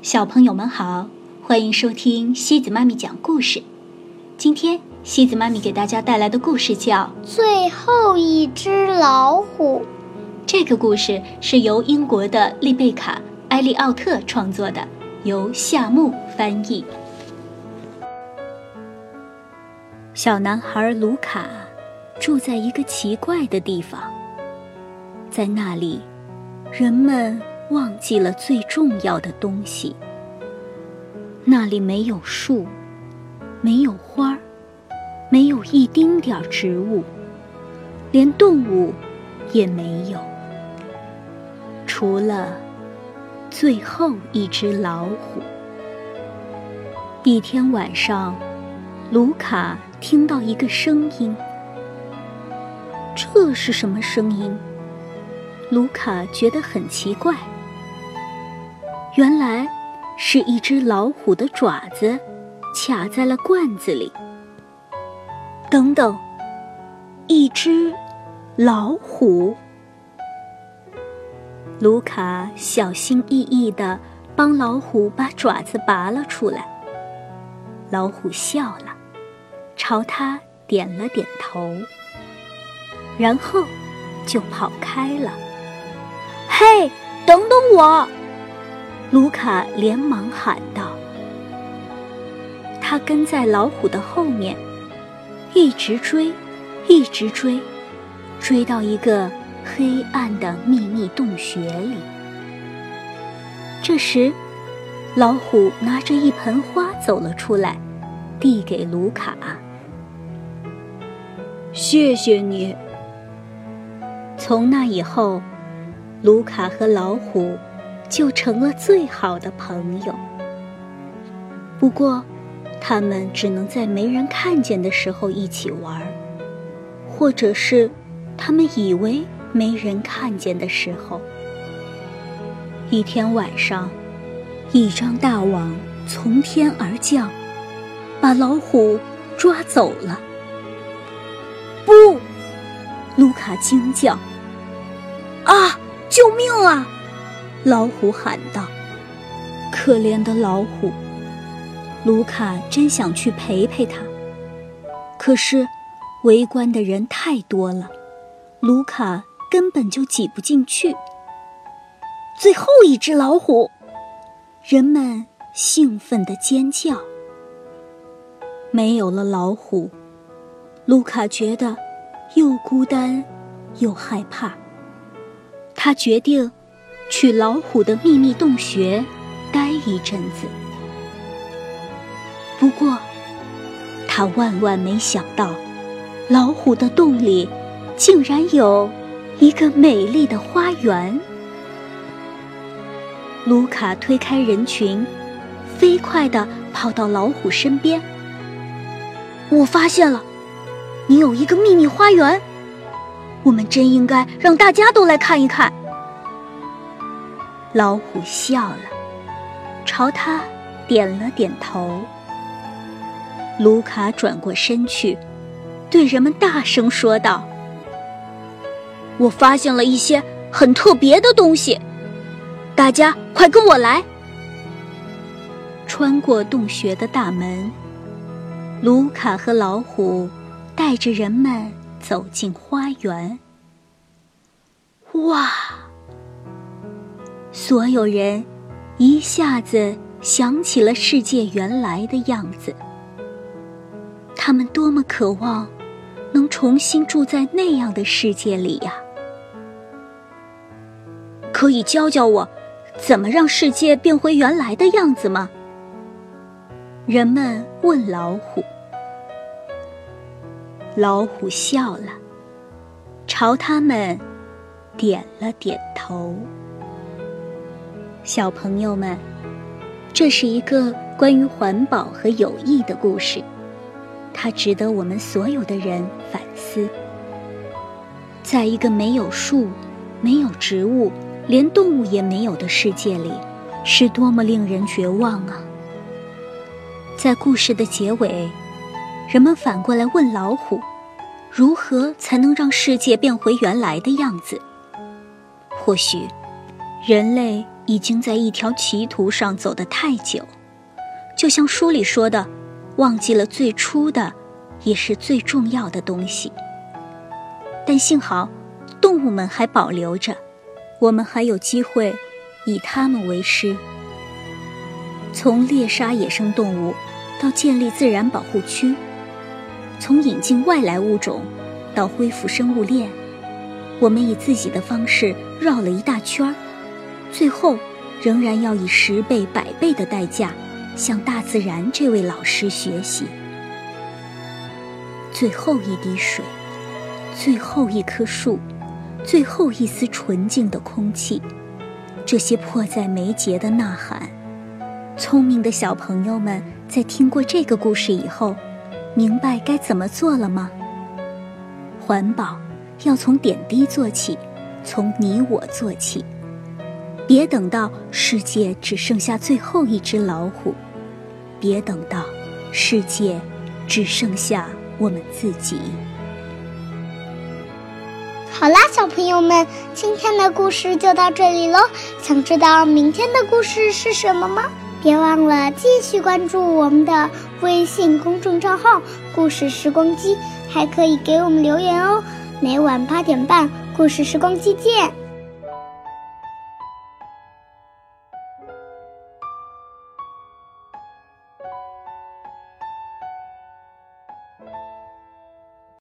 小朋友们好，欢迎收听西子妈咪讲故事。今天西子妈咪给大家带来的故事叫《最后一只老虎》。这个故事是由英国的丽贝卡·埃利奥特创作的，由夏木翻译。小男孩卢卡住在一个奇怪的地方，在那里，人们。忘记了最重要的东西。那里没有树，没有花儿，没有一丁点儿植物，连动物也没有，除了最后一只老虎。一天晚上，卢卡听到一个声音。这是什么声音？卢卡觉得很奇怪。原来是一只老虎的爪子卡在了罐子里。等等，一只老虎。卢卡小心翼翼地帮老虎把爪子拔了。出来。老虎笑了，朝他点了。点头，然后就跑开了。嘿，等等我！卢卡连忙喊道：“他跟在老虎的后面，一直追，一直追，追到一个黑暗的秘密洞穴里。这时，老虎拿着一盆花走了出来，递给卢卡：‘谢谢你。’从那以后，卢卡和老虎。”就成了最好的朋友。不过，他们只能在没人看见的时候一起玩，或者是他们以为没人看见的时候。一天晚上，一张大网从天而降，把老虎抓走了。不，卢卡惊叫：“啊，救命啊！”老虎喊道：“可怜的老虎！”卢卡真想去陪陪他，可是围观的人太多了，卢卡根本就挤不进去。最后一只老虎，人们兴奋地尖叫。没有了老虎，卢卡觉得又孤单又害怕。他决定。去老虎的秘密洞穴待一阵子。不过，他万万没想到，老虎的洞里竟然有一个美丽的花园。卢卡推开人群，飞快地跑到老虎身边。我发现了，你有一个秘密花园，我们真应该让大家都来看一看。老虎笑了，朝他点了点头。卢卡转过身去，对人们大声说道：“我发现了一些很特别的东西，大家快跟我来！”穿过洞穴的大门，卢卡和老虎带着人们走进花园。哇！所有人一下子想起了世界原来的样子。他们多么渴望能重新住在那样的世界里呀！可以教教我怎么让世界变回原来的样子吗？人们问老虎。老虎笑了，朝他们点了点头。小朋友们，这是一个关于环保和友谊的故事，它值得我们所有的人反思。在一个没有树、没有植物、连动物也没有的世界里，是多么令人绝望啊！在故事的结尾，人们反过来问老虎：如何才能让世界变回原来的样子？或许，人类。已经在一条歧途上走得太久，就像书里说的，忘记了最初的，也是最重要的东西。但幸好，动物们还保留着，我们还有机会以它们为师。从猎杀野生动物，到建立自然保护区，从引进外来物种，到恢复生物链，我们以自己的方式绕了一大圈儿。最后，仍然要以十倍、百倍的代价，向大自然这位老师学习。最后一滴水，最后一棵树，最后一丝纯净的空气，这些迫在眉睫的呐喊，聪明的小朋友们在听过这个故事以后，明白该怎么做了吗？环保要从点滴做起，从你我做起。别等到世界只剩下最后一只老虎，别等到世界只剩下我们自己。好啦，小朋友们，今天的故事就到这里喽。想知道明天的故事是什么吗？别忘了继续关注我们的微信公众账号“故事时光机”，还可以给我们留言哦。每晚八点半，故事时光机见。